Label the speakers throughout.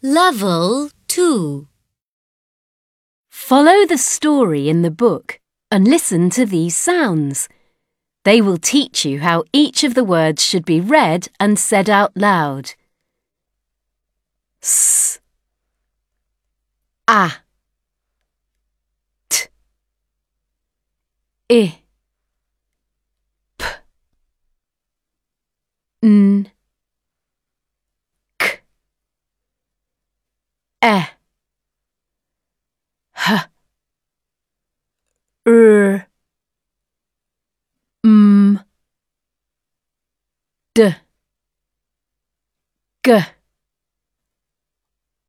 Speaker 1: Level 2
Speaker 2: Follow the story in the book and listen to these sounds. They will teach you how each of the words should be read and said out loud. S. A. T. I R M D G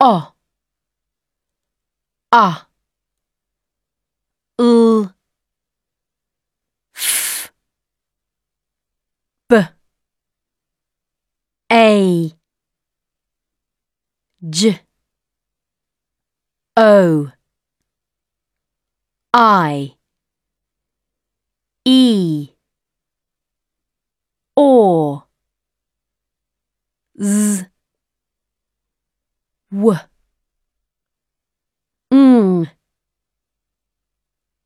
Speaker 2: O A L F B A J O I E O Z W Ng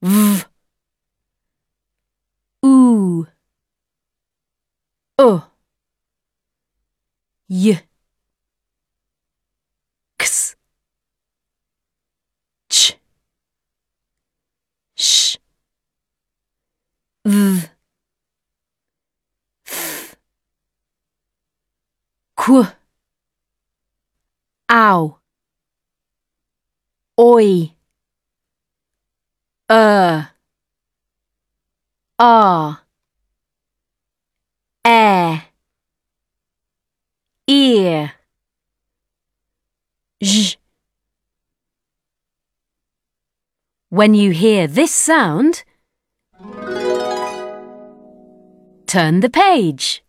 Speaker 2: V. U. Y Qu Ow Oi. Er Ah Air Ear J When you hear this sound, turn the page.